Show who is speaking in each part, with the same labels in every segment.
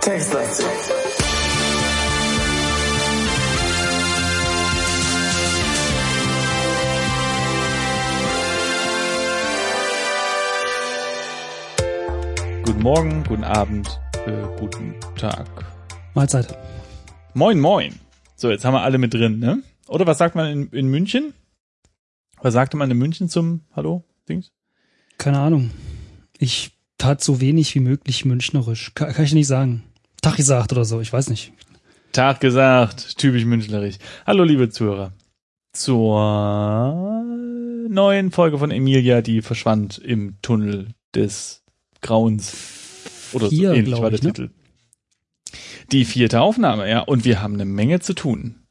Speaker 1: Textlastig.
Speaker 2: Guten Morgen, guten Abend, äh, guten Tag.
Speaker 3: Mahlzeit.
Speaker 2: Moin, moin. So, jetzt haben wir alle mit drin, ne? Oder was sagt man in, in München? Was sagte man in München zum Hallo, Dings?
Speaker 3: Keine Ahnung. Ich tat so wenig wie möglich münchnerisch. Kann, kann ich nicht sagen. Tag gesagt oder so, ich weiß nicht.
Speaker 2: Tag gesagt, typisch münchnerisch. Hallo, liebe Zuhörer. Zur neuen Folge von Emilia, die verschwand im Tunnel des Grauens. Oder
Speaker 3: Vier,
Speaker 2: so ähnlich war der
Speaker 3: ne?
Speaker 2: Titel. Die vierte Aufnahme, ja. Und wir haben eine Menge zu tun.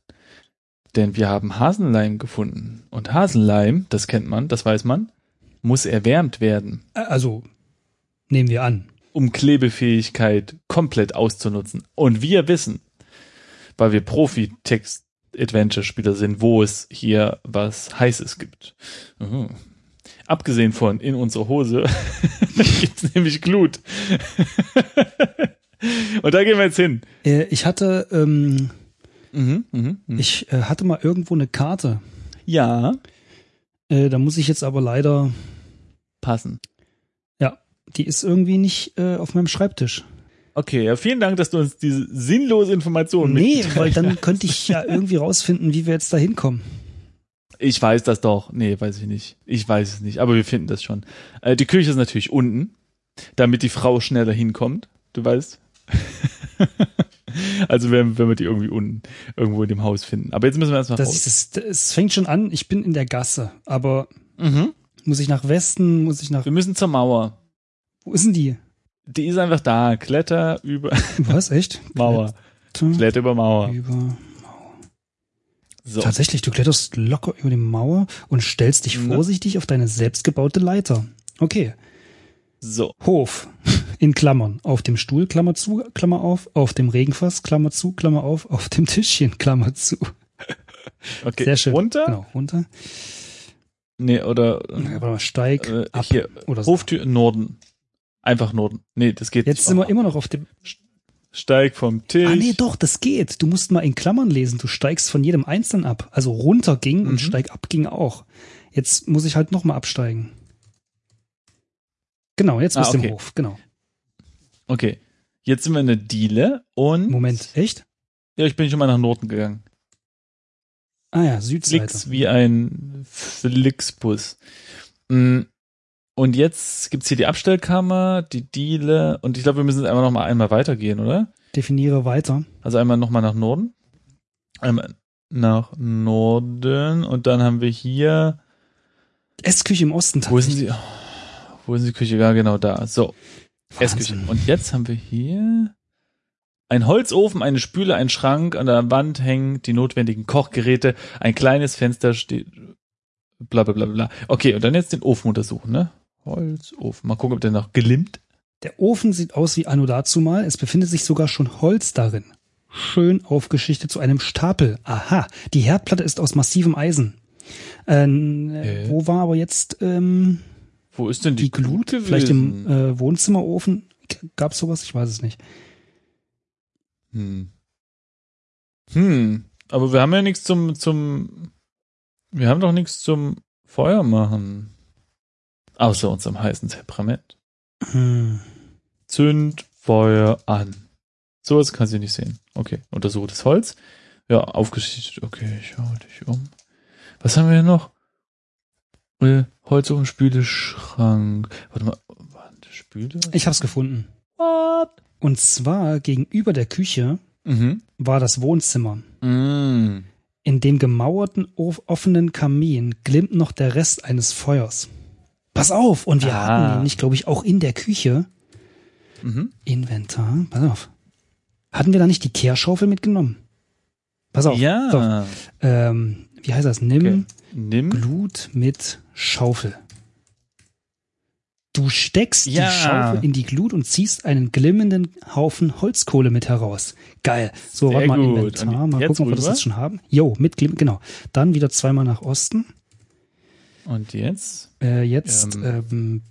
Speaker 2: Denn wir haben Hasenleim gefunden. Und Hasenleim, das kennt man, das weiß man, muss erwärmt werden,
Speaker 3: Also, nehmen wir an.
Speaker 2: um Klebefähigkeit komplett auszunutzen. Und wir wissen, weil wir Profi-Text-Adventure-Spieler sind, wo es hier was Heißes gibt. Mhm. Abgesehen von in unserer Hose gibt's nämlich Glut. Und da gehen wir jetzt hin.
Speaker 3: Äh, ich hatte, ähm,
Speaker 2: Mhm, mhm, mhm.
Speaker 3: ich äh, hatte mal irgendwo eine Karte.
Speaker 2: Ja,
Speaker 3: Äh, da muss ich jetzt aber leider,
Speaker 2: passen.
Speaker 3: ja, die ist irgendwie nicht äh, auf meinem Schreibtisch.
Speaker 2: Okay, ja, vielen Dank, dass du uns diese sinnlose Information
Speaker 3: Nee, weil dann könnte ich ja irgendwie rausfinden, wie wir jetzt da hinkommen.
Speaker 2: Ich weiß das doch. Nee, weiß ich nicht. Ich weiß es nicht, aber wir finden das schon. Äh, die Küche ist natürlich unten, damit die Frau schneller hinkommt. Du weißt. also wenn, wenn wir die irgendwie unten irgendwo in dem Haus finden. Aber jetzt müssen wir erstmal
Speaker 3: Das,
Speaker 2: raus.
Speaker 3: ist, das, es fängt schon an, ich bin in der Gasse, aber
Speaker 2: Mhm.
Speaker 3: muss ich nach Westen, muss ich nach,
Speaker 2: Wir müssen zur Mauer.
Speaker 3: wo ist denn die?
Speaker 2: Die ist einfach da. Kletter über
Speaker 3: Was, echt?
Speaker 2: Mauer.
Speaker 3: Kletter
Speaker 2: Kletter über Mauer.
Speaker 3: Über
Speaker 2: So.
Speaker 3: Tatsächlich, du kletterst locker über die Mauer und stellst dich vorsichtig auf deine selbstgebaute Leiter. Okay.
Speaker 2: So.
Speaker 3: Hof. In Klammern. Auf dem Stuhl, Klammer zu, Klammer auf. Auf dem Regenfass, Klammer zu, Klammer auf. Auf dem Tischchen, Klammer zu.
Speaker 2: Okay.
Speaker 3: Sehr schön.
Speaker 2: Runter?
Speaker 3: Genau, runter.
Speaker 2: Nee, oder
Speaker 3: Ja, warte mal, steig
Speaker 2: äh,
Speaker 3: ab.
Speaker 2: hier.
Speaker 3: Oder so.
Speaker 2: Hoftür Norden. Einfach Norden. Nee, das geht
Speaker 3: Jetzt
Speaker 2: nicht.
Speaker 3: sind wir immer noch auf dem.
Speaker 2: Steig vom Tisch.
Speaker 3: Ah, nee, doch, das geht. Du musst mal in Klammern lesen. Du steigst von jedem Einzelnen ab. Also runter ging
Speaker 2: Mhm.
Speaker 3: und steig ab ging auch. Jetzt muss ich halt nochmal absteigen. Genau, jetzt
Speaker 2: Ah,
Speaker 3: bist du
Speaker 2: okay.
Speaker 3: im Hof. Genau.
Speaker 2: Okay. Jetzt sind wir in der Diele und.
Speaker 3: Moment, echt?
Speaker 2: Ja, ich bin schon mal nach Norden gegangen.
Speaker 3: Ah ja, Südseite.
Speaker 2: Flix wie ein Flixbus. Mm, Und jetzt gibt's hier die Abstellkammer, die Diele und ich glaube, wir müssen jetzt einmal noch mal einmal weitergehen, oder?
Speaker 3: Definiere weiter.
Speaker 2: Also einmal noch mal nach Norden. Einmal nach Norden und dann haben wir hier.
Speaker 3: Essküche im Osten
Speaker 2: Wo ist denn die? Wo ist die Küche? Ja, genau da. So. Essküche. Und jetzt haben wir hier ein Holzofen, eine Spüle, ein Schrank, an der Wand hängen die notwendigen Kochgeräte, ein kleines Fenster steht, bla bla bla bla. Okay, und dann jetzt den Ofen untersuchen, ne? Holzofen. Mal gucken, ob der noch gelimmt.
Speaker 3: Der Ofen sieht aus wie anno dazu mal. Es befindet sich sogar schon Holz darin. Schön aufgeschichtet zu einem Stapel. Aha, die Herdplatte ist aus massivem Eisen. Ähm, äh,
Speaker 2: Äh.
Speaker 3: Wo war aber jetzt ähm,
Speaker 2: Wo ist denn die,
Speaker 3: die Glut?
Speaker 2: gewesen?
Speaker 3: Vielleicht im äh, Wohnzimmerofen? Gab's sowas? Ich weiß es nicht.
Speaker 2: Hm. Hm. Aber wir haben ja nichts zum, zum, wir haben doch nichts zum Feuer machen. Außer unserem heißen Temperament.
Speaker 3: Hm.
Speaker 2: Zünd Feuer an. Sowas kannst du nicht sehen. Okay, untersuche das Holz. Ja, aufgeschichtet. Okay, ich schau dich um. Was haben wir hier noch? Äh, Holzofen, Spüle, Schrank. Warte mal, warte, Spüle?
Speaker 3: Ich hab's gefunden.
Speaker 2: What?
Speaker 3: Und zwar gegenüber der Küche
Speaker 2: Mhm.
Speaker 3: war das Wohnzimmer.
Speaker 2: Mm.
Speaker 3: In dem gemauerten, off- offenen Kamin glimmt noch der Rest eines Feuers. Pass auf! Und wir
Speaker 2: Ah.
Speaker 3: hatten nämlich, glaube ich, auch in der Küche
Speaker 2: Mhm.
Speaker 3: Inventar. Pass auf. Hatten wir da nicht die Kehrschaufel mitgenommen? Pass auf.
Speaker 2: Ja.
Speaker 3: Ähm, wie heißt das? Nimm
Speaker 2: Okay. Nimm.
Speaker 3: Glut mit Schaufel. Du steckst
Speaker 2: Ja.
Speaker 3: die Schaufel in die Glut und ziehst einen glimmenden Haufen Holzkohle mit heraus. Geil. So,
Speaker 2: Sehr
Speaker 3: warte mal,
Speaker 2: gut.
Speaker 3: Inventar. Mal gucken, ob wir das jetzt schon haben. Jo, mit Glimm, genau. Dann wieder zweimal nach Osten.
Speaker 2: Und jetzt
Speaker 3: Äh, jetzt,
Speaker 2: Ähm.
Speaker 3: ähm,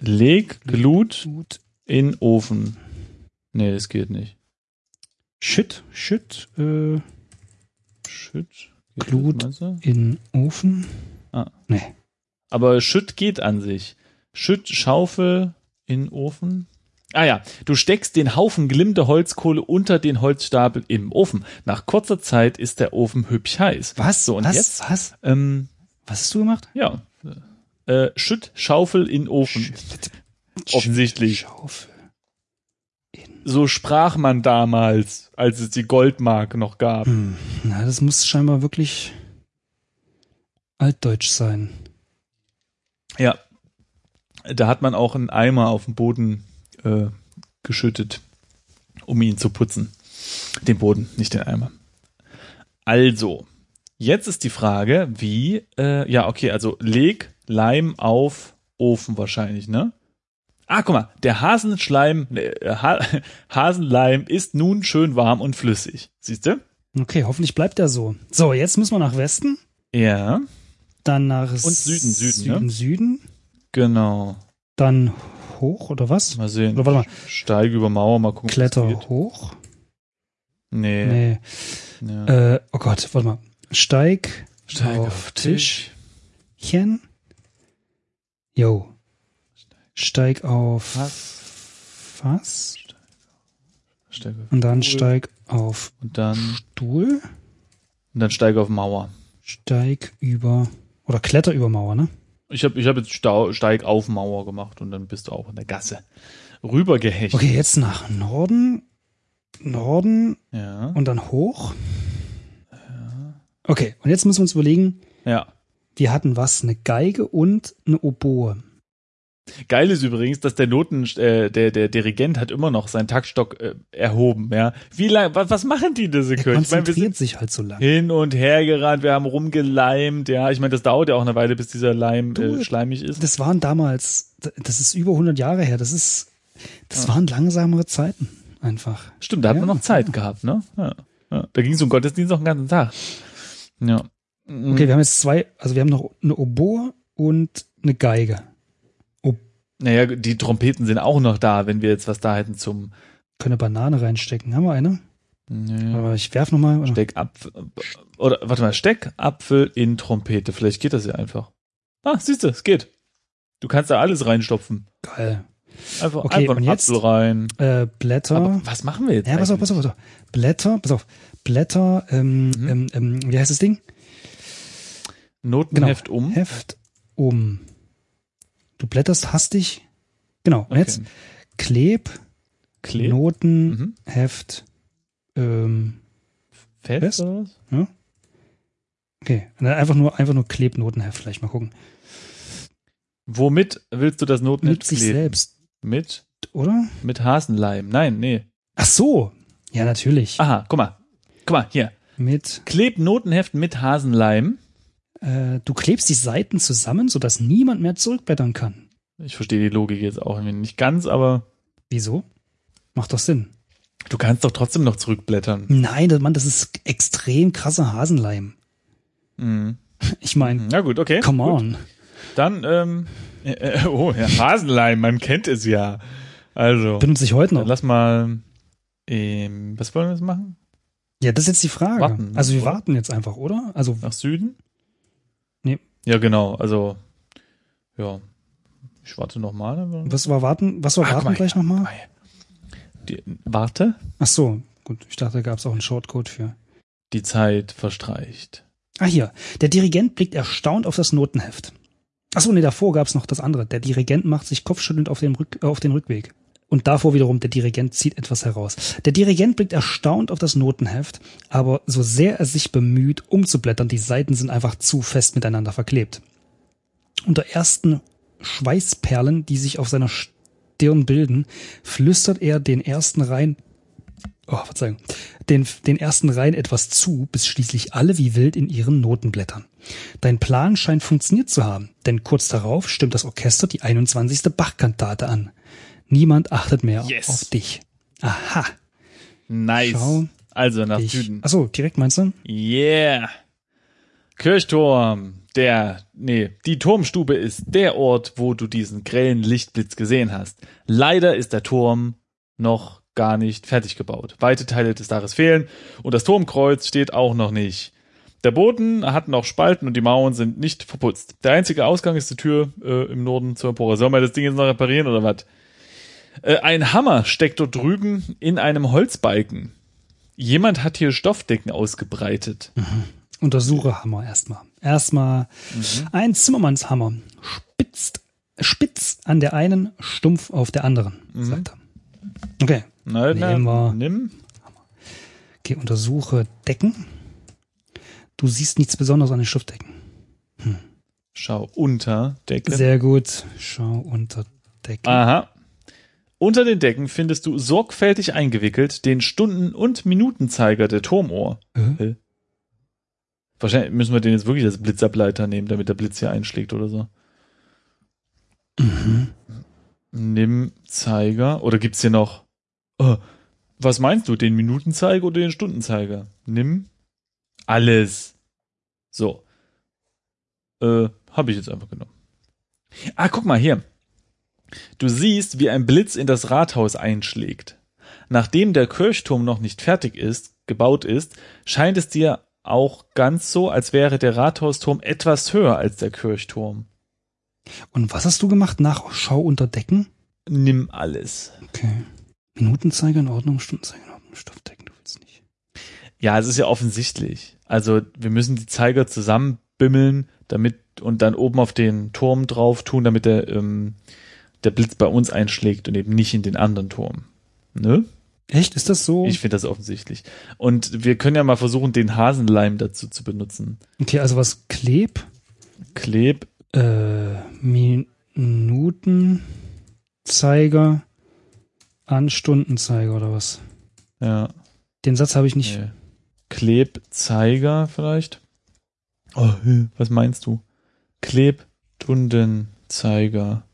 Speaker 2: leg Glut
Speaker 3: Glut.
Speaker 2: in Ofen. Nee, das geht nicht.
Speaker 3: Schütt, Schütt, äh,
Speaker 2: Schütt.
Speaker 3: Glut. in Ofen.
Speaker 2: Ah.
Speaker 3: Nee.
Speaker 2: Aber Schütt geht an sich. Schütt, Schaufel in Ofen. Ah ja, du steckst den Haufen glimmende Holzkohle unter den Holzstapel im Ofen. Nach kurzer Zeit ist der Ofen hübsch heiß.
Speaker 3: Was?
Speaker 2: So, und
Speaker 3: was?
Speaker 2: jetzt?
Speaker 3: Was?
Speaker 2: Ähm,
Speaker 3: Was hast du gemacht?
Speaker 2: ja. Äh, Schütt, Schaufel in Ofen. Offensichtlich.
Speaker 3: Schaufel.
Speaker 2: So sprach man damals, als es die Goldmark noch gab.
Speaker 3: Hm. Na, das muss scheinbar wirklich altdeutsch sein.
Speaker 2: Ja. Da hat man auch einen Eimer auf den Boden äh, geschüttet, um ihn zu putzen. Den Boden, nicht den Eimer. Also, jetzt ist die Frage, wie, äh, ja, okay, also leg Leim auf Ofen wahrscheinlich, ne? Ah, guck mal, der Hasenschleim, ne, ha Hasenleim ist nun schön warm und flüssig. Siehst du?
Speaker 3: Okay, hoffentlich bleibt er so. So, jetzt müssen wir nach Westen,
Speaker 2: Ja,
Speaker 3: dann nach
Speaker 2: Und Süden, Süden,
Speaker 3: Süden,
Speaker 2: ne?
Speaker 3: Süden,
Speaker 2: genau.
Speaker 3: dann hoch oder was?
Speaker 2: Mal sehen.
Speaker 3: Oder warte mal,
Speaker 2: Steige über Mauer, mal gucken.
Speaker 3: Kletter hoch.
Speaker 2: Nee.
Speaker 3: Nee.
Speaker 2: Ja.
Speaker 3: Äh, oh Gott, warte mal. Steig,
Speaker 2: Steig
Speaker 3: auf Tischchen. Jo. Steig auf
Speaker 2: Was?
Speaker 3: Fass.
Speaker 2: Steig auf
Speaker 3: Und dann
Speaker 2: Stuhl.
Speaker 3: steig auf
Speaker 2: Und dann,
Speaker 3: Stuhl.
Speaker 2: und dann steige auf Mauer.
Speaker 3: Steig über oder Kletter über Mauer, ne?
Speaker 2: Ich habe ich hab jetzt Stau, Steig auf Mauer gemacht und dann bist du auch in der Gasse. Rübergehecht.
Speaker 3: Okay, jetzt nach Norden. Norden
Speaker 2: Ja.
Speaker 3: und dann hoch. Okay, und jetzt müssen wir uns überlegen,
Speaker 2: ja.
Speaker 3: wir hatten was, eine Geige und eine Oboe.
Speaker 2: Geil ist übrigens, dass der Noten, äh, der, der Dirigent hat immer noch seinen Taktstock äh, erhoben, ja. Wie lang, was, was machen die diese
Speaker 3: Er
Speaker 2: Kirche? Ich meine, wir
Speaker 3: konzentriert
Speaker 2: sind
Speaker 3: sich halt so lang.
Speaker 2: hin und her gerannt, wir haben rumgeleimt, ja. Ich meine, das dauert ja auch eine Weile, bis dieser Leim
Speaker 3: Du,
Speaker 2: äh, schleimig ist.
Speaker 3: Das waren damals, das ist über 100 Jahre her, das ist, das
Speaker 2: Ja.
Speaker 3: waren langsamere Zeiten einfach.
Speaker 2: Stimmt, da hat
Speaker 3: Ja,
Speaker 2: man noch Zeit
Speaker 3: ja.
Speaker 2: gehabt, ne? Ja. Da ging es um Gottesdienst noch den ganzen Tag. Ja. Mhm.
Speaker 3: Okay, wir haben jetzt zwei, also wir haben noch eine Oboe und eine Geige.
Speaker 2: Naja, die Trompeten sind auch noch da, wenn wir jetzt was da hätten zum
Speaker 3: Können eine Banane reinstecken. Haben wir eine?
Speaker 2: nee,
Speaker 3: Aber ich werf noch mal. Oder?
Speaker 2: Steckapfel. Oder warte mal, Steckapfel in Trompete. Vielleicht geht das ja einfach. Ah, siehst du, es geht. Du kannst da alles reinstopfen.
Speaker 3: Geil.
Speaker 2: Einfach,
Speaker 3: Okay,
Speaker 2: einfach einen
Speaker 3: jetzt?
Speaker 2: Apfel rein.
Speaker 3: Äh, Blätter.
Speaker 2: Aber was machen wir jetzt?
Speaker 3: ja, pass auf, pass auf, pass auf. Blätter, pass auf. Blätter, ähm,
Speaker 2: Mhm.
Speaker 3: ähm, ähm, wie heißt das Ding?
Speaker 2: Notenheft um.
Speaker 3: Heft um. Du blätterst hastig. Genau. Und
Speaker 2: Okay.
Speaker 3: jetzt Kleb,
Speaker 2: Kleb.
Speaker 3: Noten,
Speaker 2: Mhm.
Speaker 3: Heft, ähm,
Speaker 2: Fest,
Speaker 3: Fest?
Speaker 2: oder was?
Speaker 3: okay. Und dann Einfach nur, einfach nur Klebnotenheft, vielleicht mal gucken.
Speaker 2: Womit willst du das Notenheft
Speaker 3: Mit sich
Speaker 2: kleben?
Speaker 3: selbst,
Speaker 2: Mit,
Speaker 3: oder?
Speaker 2: mit Hasenleim. Nein, nee.
Speaker 3: Ach so. Ja, natürlich.
Speaker 2: Aha, guck mal. Guck mal, hier.
Speaker 3: Mit,
Speaker 2: Kleb Notenheft mit Hasenleim.
Speaker 3: Äh, du klebst die Seiten zusammen, sodass niemand mehr zurückblättern kann.
Speaker 2: Ich verstehe die Logik jetzt auch nicht ganz, aber
Speaker 3: Wieso? Macht doch Sinn.
Speaker 2: du kannst doch trotzdem noch zurückblättern.
Speaker 3: Nein, das, Mann, das ist extrem krasser Hasenleim.
Speaker 2: Mhm.
Speaker 3: Ich meine,
Speaker 2: Na gut, okay.
Speaker 3: come
Speaker 2: Gut.
Speaker 3: on.
Speaker 2: Dann, ähm, äh, äh, oh, ja, Hasenleim, man kennt es ja. Also,
Speaker 3: Benutze ich heute
Speaker 2: dann
Speaker 3: noch.
Speaker 2: lass mal, ähm, was wollen wir jetzt machen?
Speaker 3: Ja, das ist jetzt die Frage.
Speaker 2: Warten,
Speaker 3: also wir
Speaker 2: oder?
Speaker 3: warten jetzt einfach, oder? Also
Speaker 2: Nach Süden? Ja, genau, also, ja, ich warte nochmal.
Speaker 3: was war warten? Was war
Speaker 2: Ah, guck
Speaker 3: warten
Speaker 2: mal,
Speaker 3: gleich nochmal?
Speaker 2: Die, warte,
Speaker 3: Ach so, gut. Ich dachte, da gab es auch einen Shortcode für.
Speaker 2: die Zeit verstreicht.
Speaker 3: Ah hier, der Dirigent blickt erstaunt auf das Notenheft. Ach so, nee, davor gab es noch das andere. Der Dirigent macht sich kopfschüttelnd auf den, Rück, äh, auf den Rückweg. Und davor wiederum, der Dirigent zieht etwas heraus. Der Dirigent blickt erstaunt auf das Notenheft, aber so sehr er sich bemüht, umzublättern, die Seiten sind einfach zu fest miteinander verklebt. Unter ersten Schweißperlen, die sich auf seiner Stirn bilden, flüstert er den ersten Reihen oh, Verzeihung, den, den ersten Reihen etwas zu, bis schließlich alle wie wild in ihren Noten blättern. Dein Plan scheint funktioniert zu haben, denn kurz darauf stimmt das Orchester die 21. Bach-Kantate an. Niemand achtet mehr
Speaker 2: Yes.
Speaker 3: auf dich. Aha.
Speaker 2: Nice.
Speaker 3: Schau
Speaker 2: also nach
Speaker 3: dich.
Speaker 2: Süden.
Speaker 3: Achso, direkt meinst du?
Speaker 2: Yeah. Kirchturm. Der, nee, die Turmstube ist der Ort, wo du diesen grellen Lichtblitz gesehen hast. Leider ist der Turm noch gar nicht fertig gebaut. Weite Teile des Daches fehlen und das Turmkreuz steht auch noch nicht. Der Boden hat noch Spalten und die Mauern sind nicht verputzt. Der einzige Ausgang ist die Tür äh, im Norden zur Empore. Sollen wir das Ding jetzt noch reparieren oder was? Äh, ein Hammer steckt dort drüben in einem Holzbalken. Jemand hat hier Stoffdecken ausgebreitet.
Speaker 3: Untersuche Hammer erstmal. Erstmal
Speaker 2: Mhm.
Speaker 3: ein Zimmermannshammer. Spitzt, spitz an der einen, stumpf auf der anderen,
Speaker 2: Mhm.
Speaker 3: sagt er. Okay.
Speaker 2: Na, na,
Speaker 3: Nehmen wir.
Speaker 2: nimm.
Speaker 3: Okay, untersuche Decken. Du siehst nichts Besonderes an den Stoffdecken.
Speaker 2: Schau unter Decke.
Speaker 3: Sehr gut. Schau unter Decken.
Speaker 2: Aha. Unter den Decken findest du sorgfältig eingewickelt den Stunden- und Minutenzeiger der Turmuhr.
Speaker 3: Äh?
Speaker 2: Wahrscheinlich müssen wir den jetzt wirklich als Blitzableiter nehmen, damit der Blitz hier einschlägt oder so.
Speaker 3: Mhm.
Speaker 2: Nimm Zeiger. Oder gibt's hier noch? Oh, was meinst du? Den Minutenzeiger oder den Stundenzeiger? Nimm alles. So. Äh, habe ich jetzt einfach genommen. Ah, guck mal hier. Du siehst, wie ein Blitz in das Rathaus einschlägt. Nachdem der Kirchturm noch nicht fertig ist, gebaut ist, scheint es dir auch ganz so, als wäre der Rathausturm etwas höher als der Kirchturm.
Speaker 3: Und was hast du gemacht nach Schau unter Decken?
Speaker 2: Nimm alles.
Speaker 3: Okay. Minutenzeiger in Ordnung, Stundenzeiger in Ordnung, Stoffdecken, du willst nicht.
Speaker 2: Ja, es ist ja offensichtlich. Also wir müssen die Zeiger zusammenbimmeln, damit und dann oben auf den Turm drauf tun, damit der, ähm, der Blitz bei uns einschlägt und eben nicht in den anderen Turm. Ne?
Speaker 3: Echt? Ist das so?
Speaker 2: Ich finde das offensichtlich. Und wir können ja mal versuchen, den Hasenleim dazu zu benutzen.
Speaker 3: okay, also was Kleb?
Speaker 2: Kleb,
Speaker 3: Äh, Minutenzeiger an Stundenzeiger oder was?
Speaker 2: ja,
Speaker 3: Den Satz habe ich nicht.
Speaker 2: nee. Klebzeiger vielleicht. Oh, hä, was meinst du? Klebstundenzeiger.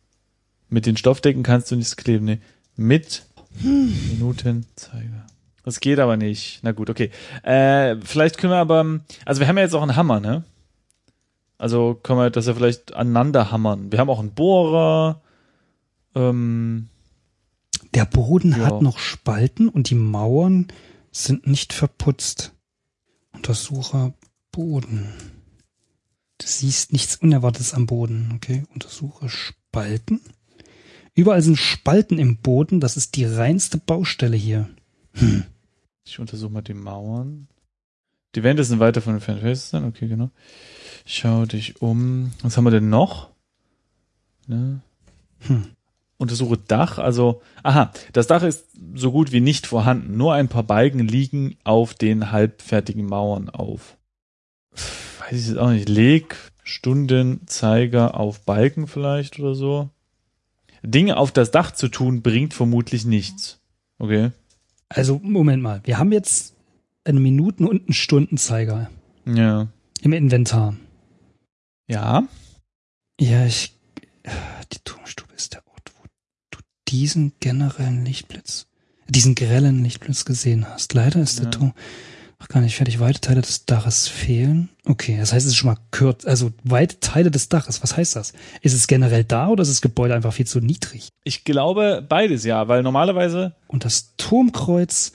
Speaker 2: Mit den Stoffdecken kannst du nichts kleben, ne? Mit Minutenzeiger. Das geht aber nicht. Na gut, okay. Äh, vielleicht können wir aber, also wir haben ja jetzt auch einen Hammer, ne? Also können wir das ja vielleicht aneinander hammern. Wir haben auch einen Bohrer. Ähm,
Speaker 3: Der Boden
Speaker 2: Ja.
Speaker 3: hat noch Spalten und die Mauern sind nicht verputzt. Untersucher Boden. Du siehst nichts Unerwartetes am Boden. Okay, untersuche Spalten. Überall sind Spalten im Boden. Das ist die reinste Baustelle hier.
Speaker 2: ich untersuche mal die Mauern. Die Wände sind weiter von den Fanfaces dann, okay, genau. Schau dich um. Was haben wir denn noch? Ne?
Speaker 3: Hm.
Speaker 2: Untersuche Dach, also, aha, das Dach ist so gut wie nicht vorhanden. Nur ein paar Balken liegen auf den halbfertigen Mauern auf. Weiß ich jetzt auch nicht. Leg Stundenzeiger auf Balken vielleicht oder so. Dinge auf das Dach zu tun, bringt vermutlich nichts. Okay.
Speaker 3: Also, Moment mal. Wir haben jetzt einen Minuten- und einen Stundenzeiger
Speaker 2: Ja.
Speaker 3: im Inventar.
Speaker 2: Ja.
Speaker 3: Ja, ich. Die Turmstube ist der Ort, wo du diesen generellen Lichtblitz, diesen grellen Lichtblitz gesehen hast. Leider ist
Speaker 2: Ja.
Speaker 3: der Turm noch gar nicht fertig. Weite Teile des Daches fehlen. Okay, das heißt, es ist schon mal kürz, also weite Teile des Daches. Was heißt das? Ist es generell da oder ist das Gebäude einfach viel zu niedrig?
Speaker 2: Ich glaube beides ja, weil normalerweise
Speaker 3: Und das Turmkreuz,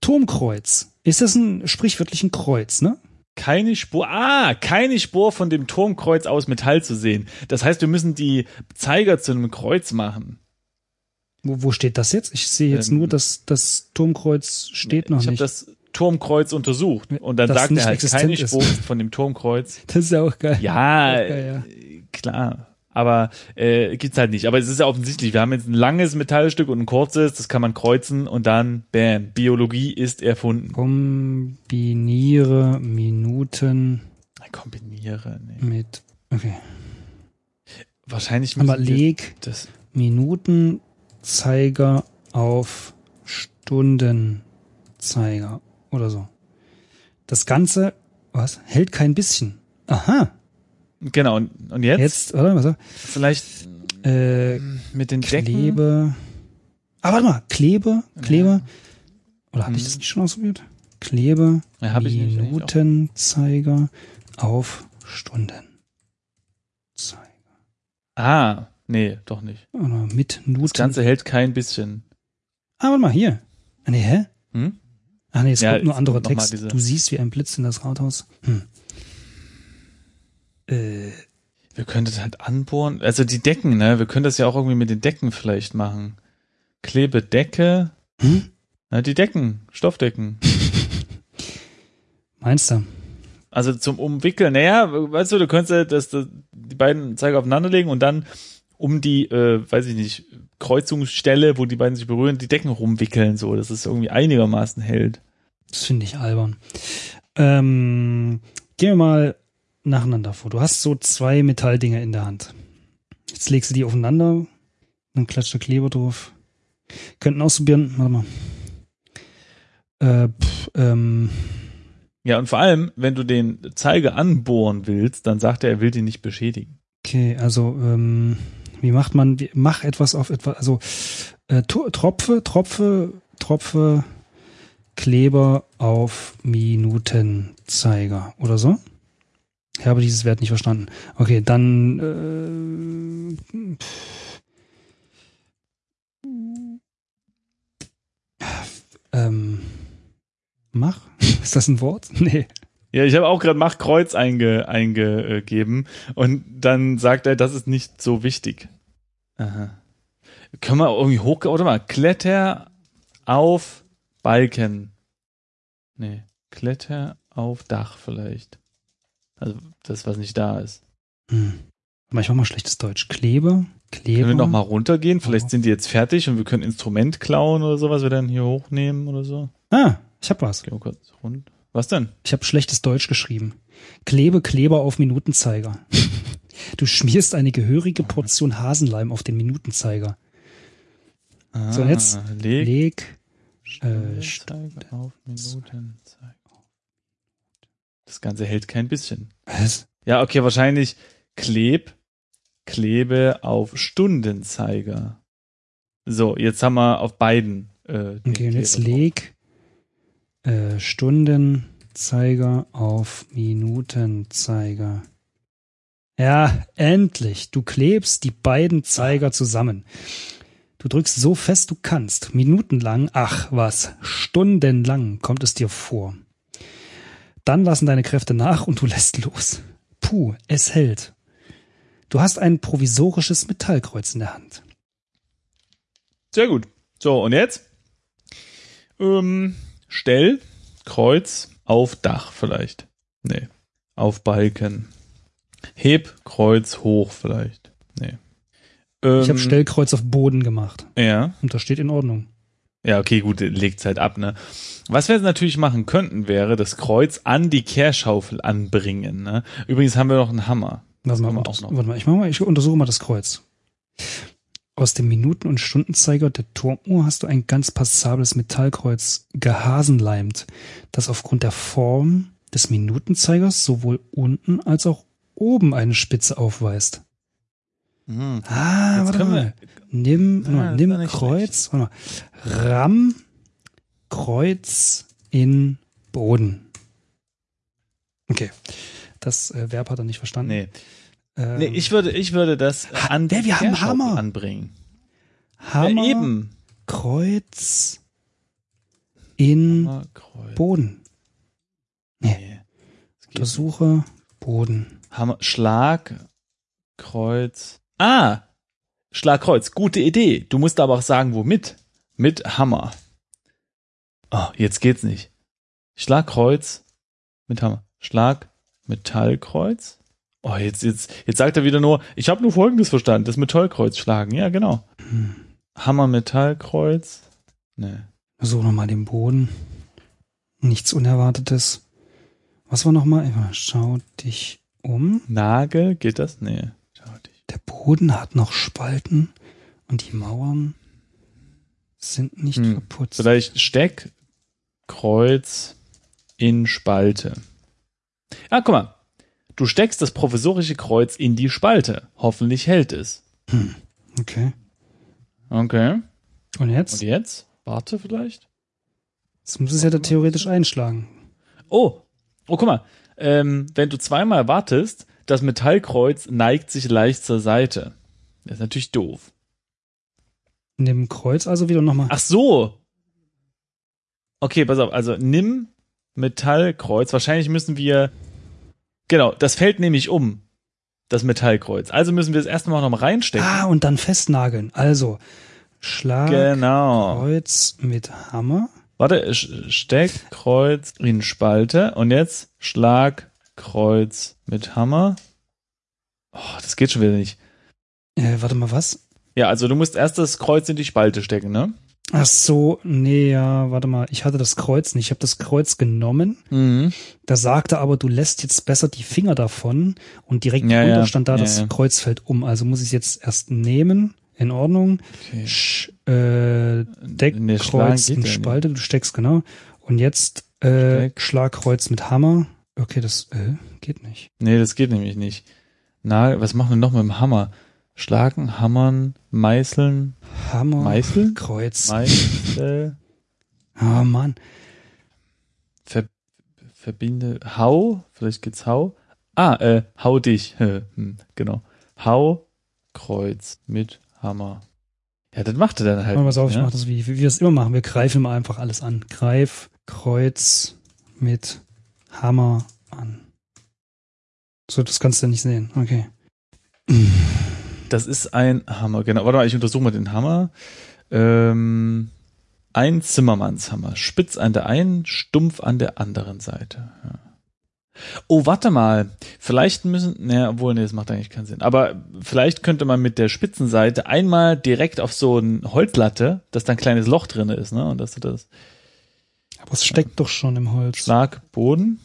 Speaker 3: Turmkreuz, ist das ein sprichwörtlichen Kreuz, ne?
Speaker 2: keine Spur, ah, keine Spur von dem Turmkreuz aus Metall zu sehen. Das heißt, wir müssen die Zeiger zu einem Kreuz machen.
Speaker 3: Wo, wo steht das jetzt? Ich sehe jetzt
Speaker 2: Ähm,
Speaker 3: nur, dass das Turmkreuz steht noch
Speaker 2: ich habe
Speaker 3: nicht.
Speaker 2: das Turmkreuz untersucht und dann
Speaker 3: Das
Speaker 2: sagt er halt
Speaker 3: existent
Speaker 2: keine
Speaker 3: ist.
Speaker 2: Spur von dem Turmkreuz.
Speaker 3: das ist ja auch geil.
Speaker 2: Ja,
Speaker 3: Okay, ja.
Speaker 2: äh, klar. Aber äh, gibt's halt nicht. Aber es ist ja offensichtlich. Wir haben jetzt ein langes Metallstück und ein kurzes. Das kann man kreuzen und dann, bam, Biologie ist erfunden.
Speaker 3: Kombiniere Minuten
Speaker 2: Kombiniere. Nee.
Speaker 3: mit. Okay.
Speaker 2: Wahrscheinlich müssen
Speaker 3: Aber leg
Speaker 2: das.
Speaker 3: Minutenzeiger auf Stundenzeiger. Oder so. Das Ganze, was? Hält kein bisschen. Aha.
Speaker 2: Genau, und, und jetzt?
Speaker 3: Jetzt, oder? Was?
Speaker 2: Vielleicht
Speaker 3: Äh,
Speaker 2: mit den Decken.
Speaker 3: Klebe. Ah, warte mal. Klebe, Klebe.
Speaker 2: Ja.
Speaker 3: Oder habe ich
Speaker 2: Mhm.
Speaker 3: das nicht schon ausprobiert? Klebe,
Speaker 2: Ja.
Speaker 3: Minutenzeiger auf Stundenzeiger.
Speaker 2: Ah, nee, doch nicht.
Speaker 3: Oder mit
Speaker 2: Das
Speaker 3: Nuten.
Speaker 2: Ganze hält kein bisschen.
Speaker 3: Ah, warte mal, hier. Nee, hä?
Speaker 2: Hm?
Speaker 3: Ah, nee, es
Speaker 2: Ja,
Speaker 3: kommt nur anderer Text. Du siehst wie ein Blitz in das Rathaus. Hm. Äh,
Speaker 2: Wir können das halt anbohren. Also die Decken, ne? Wir können das ja auch irgendwie mit den Decken vielleicht machen. Klebe Decke.
Speaker 3: hm?
Speaker 2: Na, die Decken, Stoffdecken.
Speaker 3: Meinst du?
Speaker 2: Also zum Umwickeln. Naja, weißt du, du könntest ja das, das, die beiden Zeiger aufeinander legen und dann um die, äh, weiß ich nicht, Kreuzungsstelle, wo die beiden sich berühren, die Decken rumwickeln, so, dass es irgendwie einigermaßen hält.
Speaker 3: Das finde ich albern. Ähm, gehen wir mal nacheinander vor. Du hast so zwei Metalldinger in der Hand. Jetzt legst du die aufeinander, dann klatscht der Kleber drauf. Könnten ausprobieren, warte mal. Äh, pff, ähm,
Speaker 2: Ja, und vor allem, wenn du den Zeiger anbohren willst, dann sagt er, er will den nicht beschädigen.
Speaker 3: okay, also ähm, wie macht man, wie, mach etwas auf etwas, also äh, Tropfe, Tropfe, Tropfe, Kleber auf Minutenzeiger oder so? Ich habe dieses Wert nicht verstanden. Okay, dann äh, ähm, mach? Ist das ein Wort? Nee.
Speaker 2: Ja, ich habe auch gerade Mach Kreuz einge, eingegeben und dann sagt er, das ist nicht so wichtig. Aha. Können wir irgendwie hoch, oder mal, Kletter auf Balken. Nee, Kletter auf Dach vielleicht. Also das, was nicht da ist.
Speaker 3: Hm. Aber ich mach mal schlechtes Deutsch. Kleber, Kleber.
Speaker 2: Können wir noch mal runtergehen? Vielleicht
Speaker 3: Oh.
Speaker 2: sind die jetzt fertig und wir können Instrument klauen oder so, was wir dann hier hochnehmen oder so.
Speaker 3: Ah, ich hab was.
Speaker 2: Gehen wir kurz rund. Was denn?
Speaker 3: Ich habe schlechtes Deutsch geschrieben. Klebe Kleber auf Minutenzeiger. Du schmierst eine gehörige Portion Hasenleim auf den Minutenzeiger. So,
Speaker 2: Ah,
Speaker 3: jetzt
Speaker 2: leg,
Speaker 3: Leg äh,
Speaker 2: Stundenzeiger auf Minutenzeiger. Das Ganze hält kein bisschen.
Speaker 3: was?
Speaker 2: Ja, okay, wahrscheinlich kleb, klebe auf Stundenzeiger. So, jetzt haben wir auf beiden. Äh,
Speaker 3: Okay, und jetzt leg äh, Stundenzeiger auf Minutenzeiger. Ja, endlich. Du klebst die beiden Zeiger zusammen. Du drückst so fest du kannst. Minutenlang, ach was, stundenlang kommt es dir vor. Dann lassen deine Kräfte nach und du lässt los. Puh, es hält. Du hast ein provisorisches Metallkreuz in der Hand.
Speaker 2: Sehr gut. So, und jetzt? Ähm, stell Kreuz auf Dach vielleicht. Nee. Auf Balken. Heb Kreuz hoch vielleicht. Nee. Ähm,
Speaker 3: Ich habe Stellkreuz auf Boden gemacht.
Speaker 2: Ja.
Speaker 3: Und das steht in Ordnung.
Speaker 2: Ja, okay, gut, legt's halt ab, ne? Was wir jetzt natürlich machen könnten, wäre das Kreuz an die Kehrschaufel anbringen, ne? Übrigens haben wir noch einen Hammer.
Speaker 3: Warte mal, unter-
Speaker 2: noch.
Speaker 3: warte mal, ich, mach mal, ich untersuche mal das Kreuz. Aus dem Minuten- und Stundenzeiger der Turmuhr hast du ein ganz passables Metallkreuz gehasenleimt, das aufgrund der Form des Minutenzeigers sowohl unten als auch oben eine Spitze aufweist.
Speaker 2: Hm.
Speaker 3: Ah,
Speaker 2: Jetzt
Speaker 3: warte
Speaker 2: können
Speaker 3: mal.
Speaker 2: wir,
Speaker 3: Nimm,
Speaker 2: Ah,
Speaker 3: mal, nimm Kreuz, warte mal. Ramm Kreuz in Boden. Okay. Das äh, Verb hat er nicht verstanden.
Speaker 2: nee.
Speaker 3: Ähm,
Speaker 2: nee, ich würde, ich würde das
Speaker 3: Ha-
Speaker 2: an die
Speaker 3: wer, wir haben Hammer.
Speaker 2: anbringen.
Speaker 3: Hammer,
Speaker 2: Ja, eben.
Speaker 3: Kreuz in
Speaker 2: Hammer, Kreuz.
Speaker 3: Boden. Nee.
Speaker 2: Nee.
Speaker 3: Untersuche Boden.
Speaker 2: Hammer, Schlag, Kreuz. Ah! Schlag, Kreuz. Gute Idee. Du musst aber auch sagen, womit. Mit Hammer. Oh, jetzt geht's nicht. Schlag, Kreuz mit Hammer. Schlag, Metallkreuz. Oh, jetzt, jetzt, jetzt sagt er wieder nur, ich habe nur Folgendes verstanden, das Metallkreuz schlagen. Ja, genau.
Speaker 3: Hm.
Speaker 2: Hammer, Metallkreuz. Nee.
Speaker 3: Versuche nochmal den Boden. Nichts Unerwartetes. Was war nochmal? Schau dich um.
Speaker 2: Nagel, geht das? Nee.
Speaker 3: Der Boden hat noch Spalten und die Mauern sind nicht
Speaker 2: Hm.
Speaker 3: verputzt.
Speaker 2: Vielleicht Steck, Kreuz in Spalte. Ah, guck mal. Du steckst das provisorische Kreuz in die Spalte. Hoffentlich hält es.
Speaker 3: Hm. Okay.
Speaker 2: Okay.
Speaker 3: Und jetzt?
Speaker 2: Und jetzt? Warte vielleicht.
Speaker 3: Jetzt muss es ja da theoretisch einschlagen.
Speaker 2: Oh. Oh, guck mal. Ähm, wenn du zweimal wartest, das Metallkreuz neigt sich leicht zur Seite. Das ist natürlich doof.
Speaker 3: Dem Kreuz also wieder nochmal.
Speaker 2: Ach so. Okay, pass auf. Also nimm Metallkreuz. Wahrscheinlich müssen wir. Genau, das fällt nämlich um. Das Metallkreuz. Also müssen wir es erstmal noch mal reinstecken.
Speaker 3: Ah, und dann festnageln. Also Schlag
Speaker 2: Genau.
Speaker 3: Kreuz mit Hammer.
Speaker 2: Warte, Steck, Kreuz in Spalte und jetzt Schlag, Kreuz mit Hammer. Oh, das geht schon wieder nicht.
Speaker 3: Äh, warte mal, was?
Speaker 2: Ja, also du musst erst das Kreuz in die Spalte stecken, ne?
Speaker 3: Ach so, nee, ja, warte mal. Ich hatte das Kreuz nicht. Ich habe das Kreuz genommen.
Speaker 2: Mhm.
Speaker 3: Da sagte aber, du lässt jetzt besser die Finger davon und direkt
Speaker 2: Ja,
Speaker 3: drunter
Speaker 2: ja.
Speaker 3: stand da,
Speaker 2: Ja,
Speaker 3: das
Speaker 2: ja.
Speaker 3: Kreuz fällt um. Also muss ich es jetzt erst nehmen. In Ordnung.
Speaker 2: Okay.
Speaker 3: Sch, äh, Deck,
Speaker 2: Nee,
Speaker 3: Kreuz in. Spalte, du steckst, genau. Und jetzt äh,
Speaker 2: Steck.
Speaker 3: Schlagkreuz mit Hammer. Okay, das äh, geht nicht.
Speaker 2: Nee, das geht nämlich nicht. Na, was machen wir noch mit dem Hammer? Schlagen, hammern, meißeln,
Speaker 3: Hammer,
Speaker 2: Meißeln?
Speaker 3: Kreuz.
Speaker 2: Meißel,
Speaker 3: Oh Mann.
Speaker 2: ver, verbinde, hau, vielleicht geht's hau. Ah, äh, hau dich, hm, genau. Hau, Kreuz mit Hammer. Ja, das macht er dann halt.
Speaker 3: Mal pass auf, ich
Speaker 2: ja?
Speaker 3: mach das wie, wie wir es immer machen. Wir greifen mal einfach alles an. Greif, Kreuz mit Hammer an. So, das kannst du nicht sehen. Okay.
Speaker 2: Das ist ein Hammer, genau. Warte mal, ich untersuche mal den Hammer. Ähm, ein Zimmermannshammer. Spitz an der einen, stumpf an der anderen Seite. Ja. Oh, warte mal. Vielleicht müssen, naja, obwohl, nee, das macht eigentlich keinen Sinn. Aber vielleicht könnte man mit der Spitzenseite einmal direkt auf so ein Holzlatte, dass da ein kleines Loch drin ist, ne? Und dass du das
Speaker 3: Aber es steckt doch schon im Holz.
Speaker 2: Schlag Boden.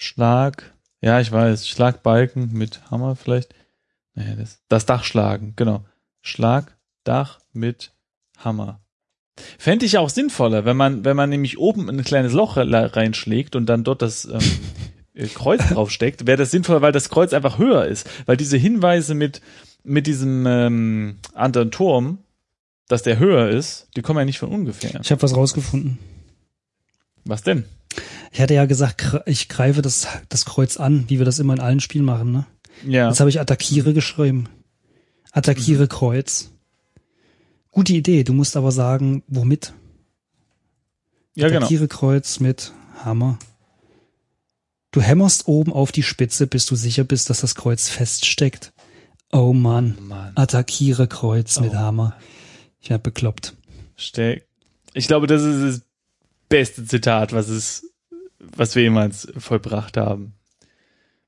Speaker 2: Schlag, ja, ich weiß, Schlagbalken mit Hammer vielleicht. Nee, das, das Dach schlagen, genau. Schlag, Dach mit Hammer. Fände ich auch sinnvoller, wenn man, wenn man nämlich oben ein kleines Loch re- reinschlägt und dann dort das ähm, äh, Kreuz draufsteckt, wäre das sinnvoller, weil das Kreuz einfach höher ist. Weil diese Hinweise mit, mit diesem ähm, anderen Turm, dass der höher ist, die kommen ja nicht von ungefähr.
Speaker 3: Ich habe was rausgefunden.
Speaker 2: Was denn?
Speaker 3: Ich hatte ja gesagt, ich greife das, das Kreuz an, wie wir das immer in allen Spielen machen. Ne?
Speaker 2: Ja.
Speaker 3: Jetzt habe ich attackiere geschrieben. Attackiere
Speaker 2: Mhm.
Speaker 3: Kreuz. Gute Idee. Du musst aber sagen, womit?
Speaker 2: Ja, genau.
Speaker 3: Attackiere Kreuz mit Hammer. Du hämmerst oben auf die Spitze, bis du sicher bist, dass das Kreuz feststeckt. Oh Mann.
Speaker 2: Mann.
Speaker 3: Attackiere Kreuz mit
Speaker 2: Oh.
Speaker 3: Hammer. Ich werd bekloppt.
Speaker 2: Steck. Ich glaube, das ist beste Zitat, was es, was wir jemals vollbracht haben.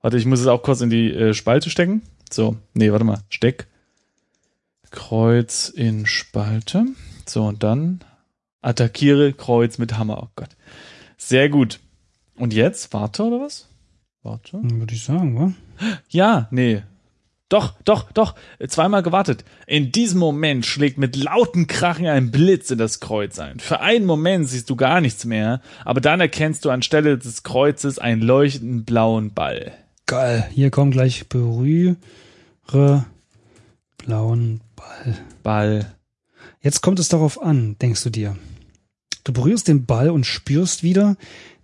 Speaker 2: Warte, ich muss es auch kurz in die äh, Spalte stecken. So, nee, warte mal. Steck. Kreuz in Spalte. So, und dann attackiere Kreuz mit Hammer. Oh Gott. Sehr gut. Und jetzt? Warte, oder was? Warte.
Speaker 3: Würde ich sagen, wa?
Speaker 2: Ja, nee. Doch, doch, doch. Zweimal gewartet. In diesem Moment schlägt mit lauten Krachen ein Blitz in das Kreuz ein. Für einen Moment siehst du gar nichts mehr, aber dann erkennst du anstelle des Kreuzes einen leuchtenden blauen Ball.
Speaker 3: Geil. Hier kommt gleich berühre blauen Ball.
Speaker 2: Ball.
Speaker 3: Jetzt kommt es darauf an, denkst du dir. Du berührst den Ball und spürst wieder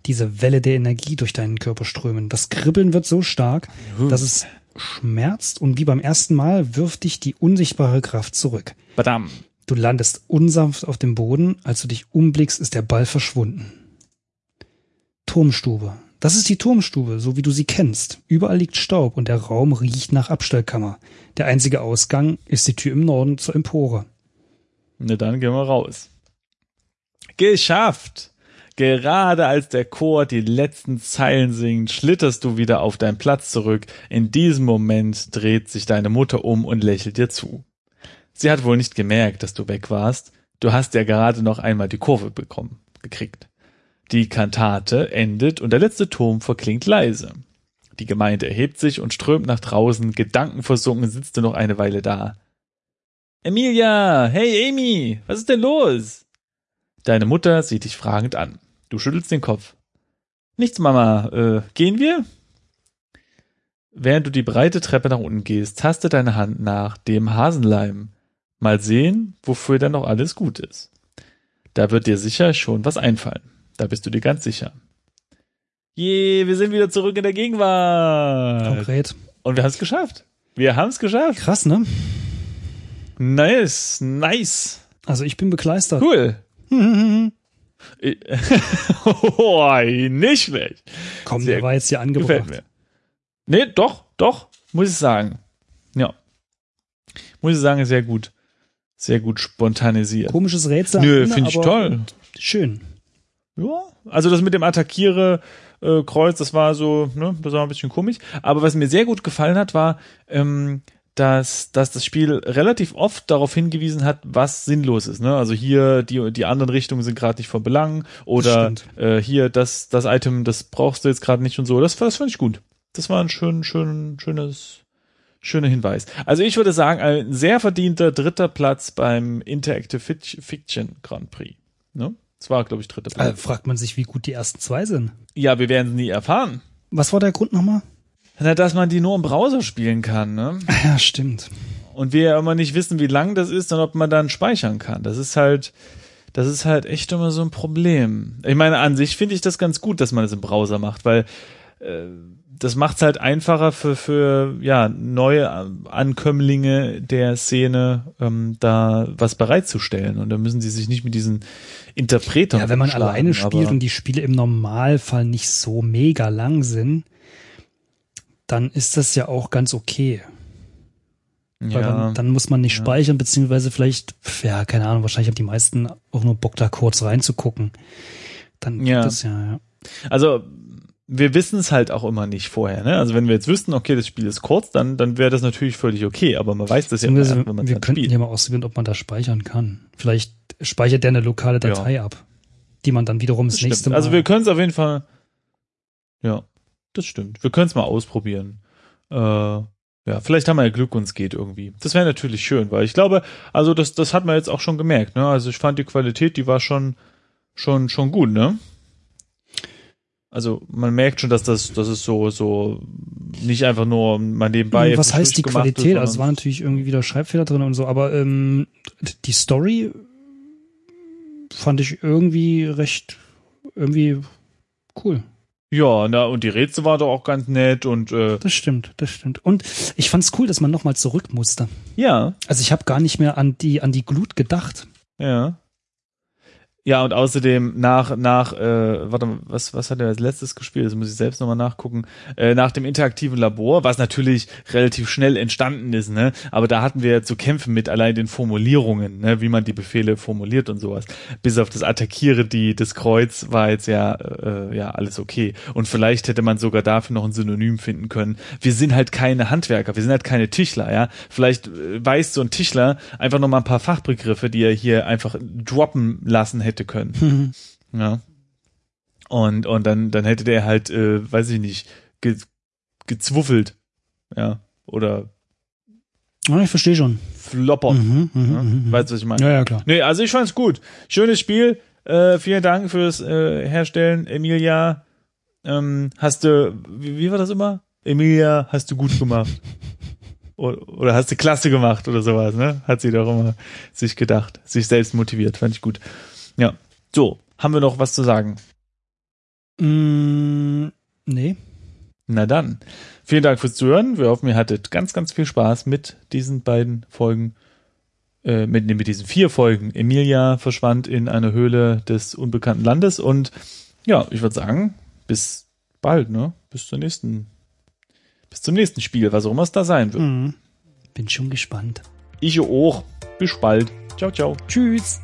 Speaker 3: diese Welle der Energie durch deinen Körper strömen. Das Kribbeln wird so stark, dass es schmerzt und wie beim ersten Mal wirft dich die unsichtbare Kraft zurück.
Speaker 2: Badam.
Speaker 3: Du landest unsanft auf dem Boden, als du dich umblickst, ist der Ball verschwunden. Turmstube. Das ist die Turmstube, so wie du sie kennst. Überall liegt Staub und der Raum riecht nach Abstellkammer. Der einzige Ausgang ist die Tür im Norden zur Empore.
Speaker 2: Na dann gehen wir raus. Geschafft! Gerade als der Chor die letzten Zeilen singt, schlitterst du wieder auf deinen Platz zurück. In diesem Moment dreht sich deine Mutter um und lächelt dir zu. Sie hat wohl nicht gemerkt, dass du weg warst. Du hast ja gerade noch einmal die Kurve bekommen, gekriegt. Die Kantate endet und der letzte Turm verklingt leise. Die Gemeinde erhebt sich und strömt nach draußen. Gedankenversunken sitzt du noch eine Weile da. Emilia, hey Amy, was ist denn los? Deine Mutter sieht dich fragend an. Du schüttelst den Kopf. Nichts, Mama. Äh, gehen wir? Während du die breite Treppe nach unten gehst, taste deine Hand nach dem Hasenleim. Mal sehen, wofür dann noch alles gut ist. Da wird dir sicher schon was einfallen. Da bist du dir ganz sicher. Je, wir sind wieder zurück in der Gegenwart.
Speaker 3: Konkret.
Speaker 2: Und wir haben es geschafft. Wir haben es geschafft.
Speaker 3: Krass, ne?
Speaker 2: Nice, nice.
Speaker 3: Also ich bin begeistert.
Speaker 2: Cool. oh, nicht schlecht.
Speaker 3: Komm,
Speaker 2: Sehr
Speaker 3: der war jetzt hier
Speaker 2: Gefällt
Speaker 3: angebracht.
Speaker 2: mir. Nee, doch, doch, muss ich sagen. Ja. Muss ich sagen, sehr gut. Sehr gut spontanisiert.
Speaker 3: Komisches Rätsel.
Speaker 2: Nö, finde ich toll.
Speaker 3: Schön.
Speaker 2: Ja, also das mit dem Attackiere äh, Kreuz, das war so, ne, das war ein bisschen komisch. Aber was mir sehr gut gefallen hat, war, ähm, dass, dass das Spiel relativ oft darauf hingewiesen hat, was sinnlos ist. Ne? Also hier die die anderen Richtungen sind gerade nicht von Belang oder äh, hier das das Item, das brauchst du jetzt gerade nicht und so. Das das fand ich gut. Das war ein schön schön schönes schöner Hinweis. Also ich würde sagen, ein sehr verdienter dritter Platz beim Interactive Fic- Fiction Grand Prix. Ne? Das war, glaube ich, dritter
Speaker 3: Äh,
Speaker 2: Platz.
Speaker 3: fragt man sich, wie gut die ersten zwei sind.
Speaker 2: Ja, wir werden es nie erfahren.
Speaker 3: Was war der Grund nochmal?
Speaker 2: Dass man die nur im Browser spielen kann, ne?
Speaker 3: Ja, stimmt.
Speaker 2: Und wir ja immer nicht wissen, wie lang das ist und ob man dann speichern kann. Das ist halt, das ist halt echt immer so ein Problem. Ich meine, an sich finde ich das ganz gut, dass man das im Browser macht, weil äh, das macht es halt einfacher für, für ja, neue Ankömmlinge der Szene, ähm, da was bereitzustellen. Und da müssen sie sich nicht mit diesen Interpretern
Speaker 3: Ja, wenn man alleine spielt und die Spiele im Normalfall nicht so mega lang sind, dann ist das ja auch ganz okay. Weil
Speaker 2: ja,
Speaker 3: dann, dann muss man nicht
Speaker 2: Ja.
Speaker 3: speichern, beziehungsweise vielleicht, ja, keine Ahnung, wahrscheinlich haben die meisten auch nur Bock, da kurz reinzugucken. Dann
Speaker 2: Ja.
Speaker 3: geht das ja, ja.
Speaker 2: Also wir wissen es halt auch immer nicht vorher. Ne? Also wenn wir jetzt wüssten, okay, das Spiel ist kurz, dann dann wäre das natürlich völlig okay. Aber man weiß das ja erst, wenn man es
Speaker 3: wir könnten
Speaker 2: spielt.
Speaker 3: ja mal ausprobieren, ob man da speichern kann. Vielleicht speichert der eine lokale Datei ab, die man dann wiederum das,
Speaker 2: Das
Speaker 3: nächste Mal.
Speaker 2: Also wir können es auf jeden Fall. Ja, das stimmt. Wir können es mal ausprobieren. Äh, ja, vielleicht haben wir ja Glück und es geht irgendwie. Das wäre natürlich schön, weil ich glaube, also das, das hat man jetzt auch schon gemerkt. Ne? Also ich fand die Qualität, die war schon, schon, schon gut, ne? Also man merkt schon, dass das, das ist so, so nicht einfach nur mal nebenbei.
Speaker 3: was
Speaker 2: auf den
Speaker 3: heißt die Qualität?
Speaker 2: ist,
Speaker 3: Also es war natürlich irgendwie wieder Schreibfehler drin und so, aber ähm, die Story fand ich irgendwie recht irgendwie cool.
Speaker 2: Ja, na, und die Rätsel war doch auch ganz nett und äh,
Speaker 3: Das stimmt, das stimmt. Und ich fand's cool, dass man nochmal zurück musste.
Speaker 2: ja,
Speaker 3: Also ich habe gar nicht mehr an die an die Glut gedacht.
Speaker 2: ja. Ja, und außerdem nach, nach, äh, warte mal, was, was hat er als letztes gespielt? Das muss ich selbst nochmal nachgucken. Äh, nach dem interaktiven Labor, was natürlich relativ schnell entstanden ist, ne? Aber da hatten wir ja zu kämpfen mit allein den Formulierungen, ne? Wie man die Befehle formuliert und sowas. Bis auf das Attackiere die, das Kreuz war jetzt ja, äh, ja, alles okay. Und vielleicht hätte man sogar dafür noch ein Synonym finden können. Wir sind halt keine Handwerker, wir sind halt keine Tischler, ja? Vielleicht äh, weiß so ein Tischler einfach noch mal ein paar Fachbegriffe, die er hier einfach droppen lassen hätte können. Ja. Und, und dann, dann hätte der halt, äh, weiß ich nicht, ge, gezwuffelt. Ja. Oder
Speaker 3: Ja, ich verstehe schon.
Speaker 2: floppert.
Speaker 3: Mhm, mhm,
Speaker 2: Ja?
Speaker 3: mhm, mhm.
Speaker 2: Weißt du, was ich meine?
Speaker 3: Ja, ja, klar.
Speaker 2: Nee, also ich fand's gut. Schönes Spiel. Äh, vielen Dank fürs äh, Herstellen, Emilia. Ähm, hast du, wie, wie war das immer? Emilia, hast du gut gemacht. oder, oder hast du klasse gemacht oder sowas, ne? Hat sie doch immer sich gedacht, sich selbst motiviert. Fand ich gut. Ja. So, haben wir noch was zu sagen?
Speaker 3: Mm, nee.
Speaker 2: Na dann. Vielen Dank fürs Zuhören. Wir hoffen, ihr hattet ganz, ganz viel Spaß mit diesen beiden Folgen. Äh, mit, mit diesen vier Folgen. Emilia verschwand in eine Höhle des unbekannten Landes und ja, ich würde sagen, bis bald, ne? Bis zur nächsten, bis zum nächsten Spiel, was auch immer es da sein wird.
Speaker 3: Mhm. Bin schon gespannt.
Speaker 2: Ich auch. Bis bald. Ciao, ciao.
Speaker 3: Tschüss.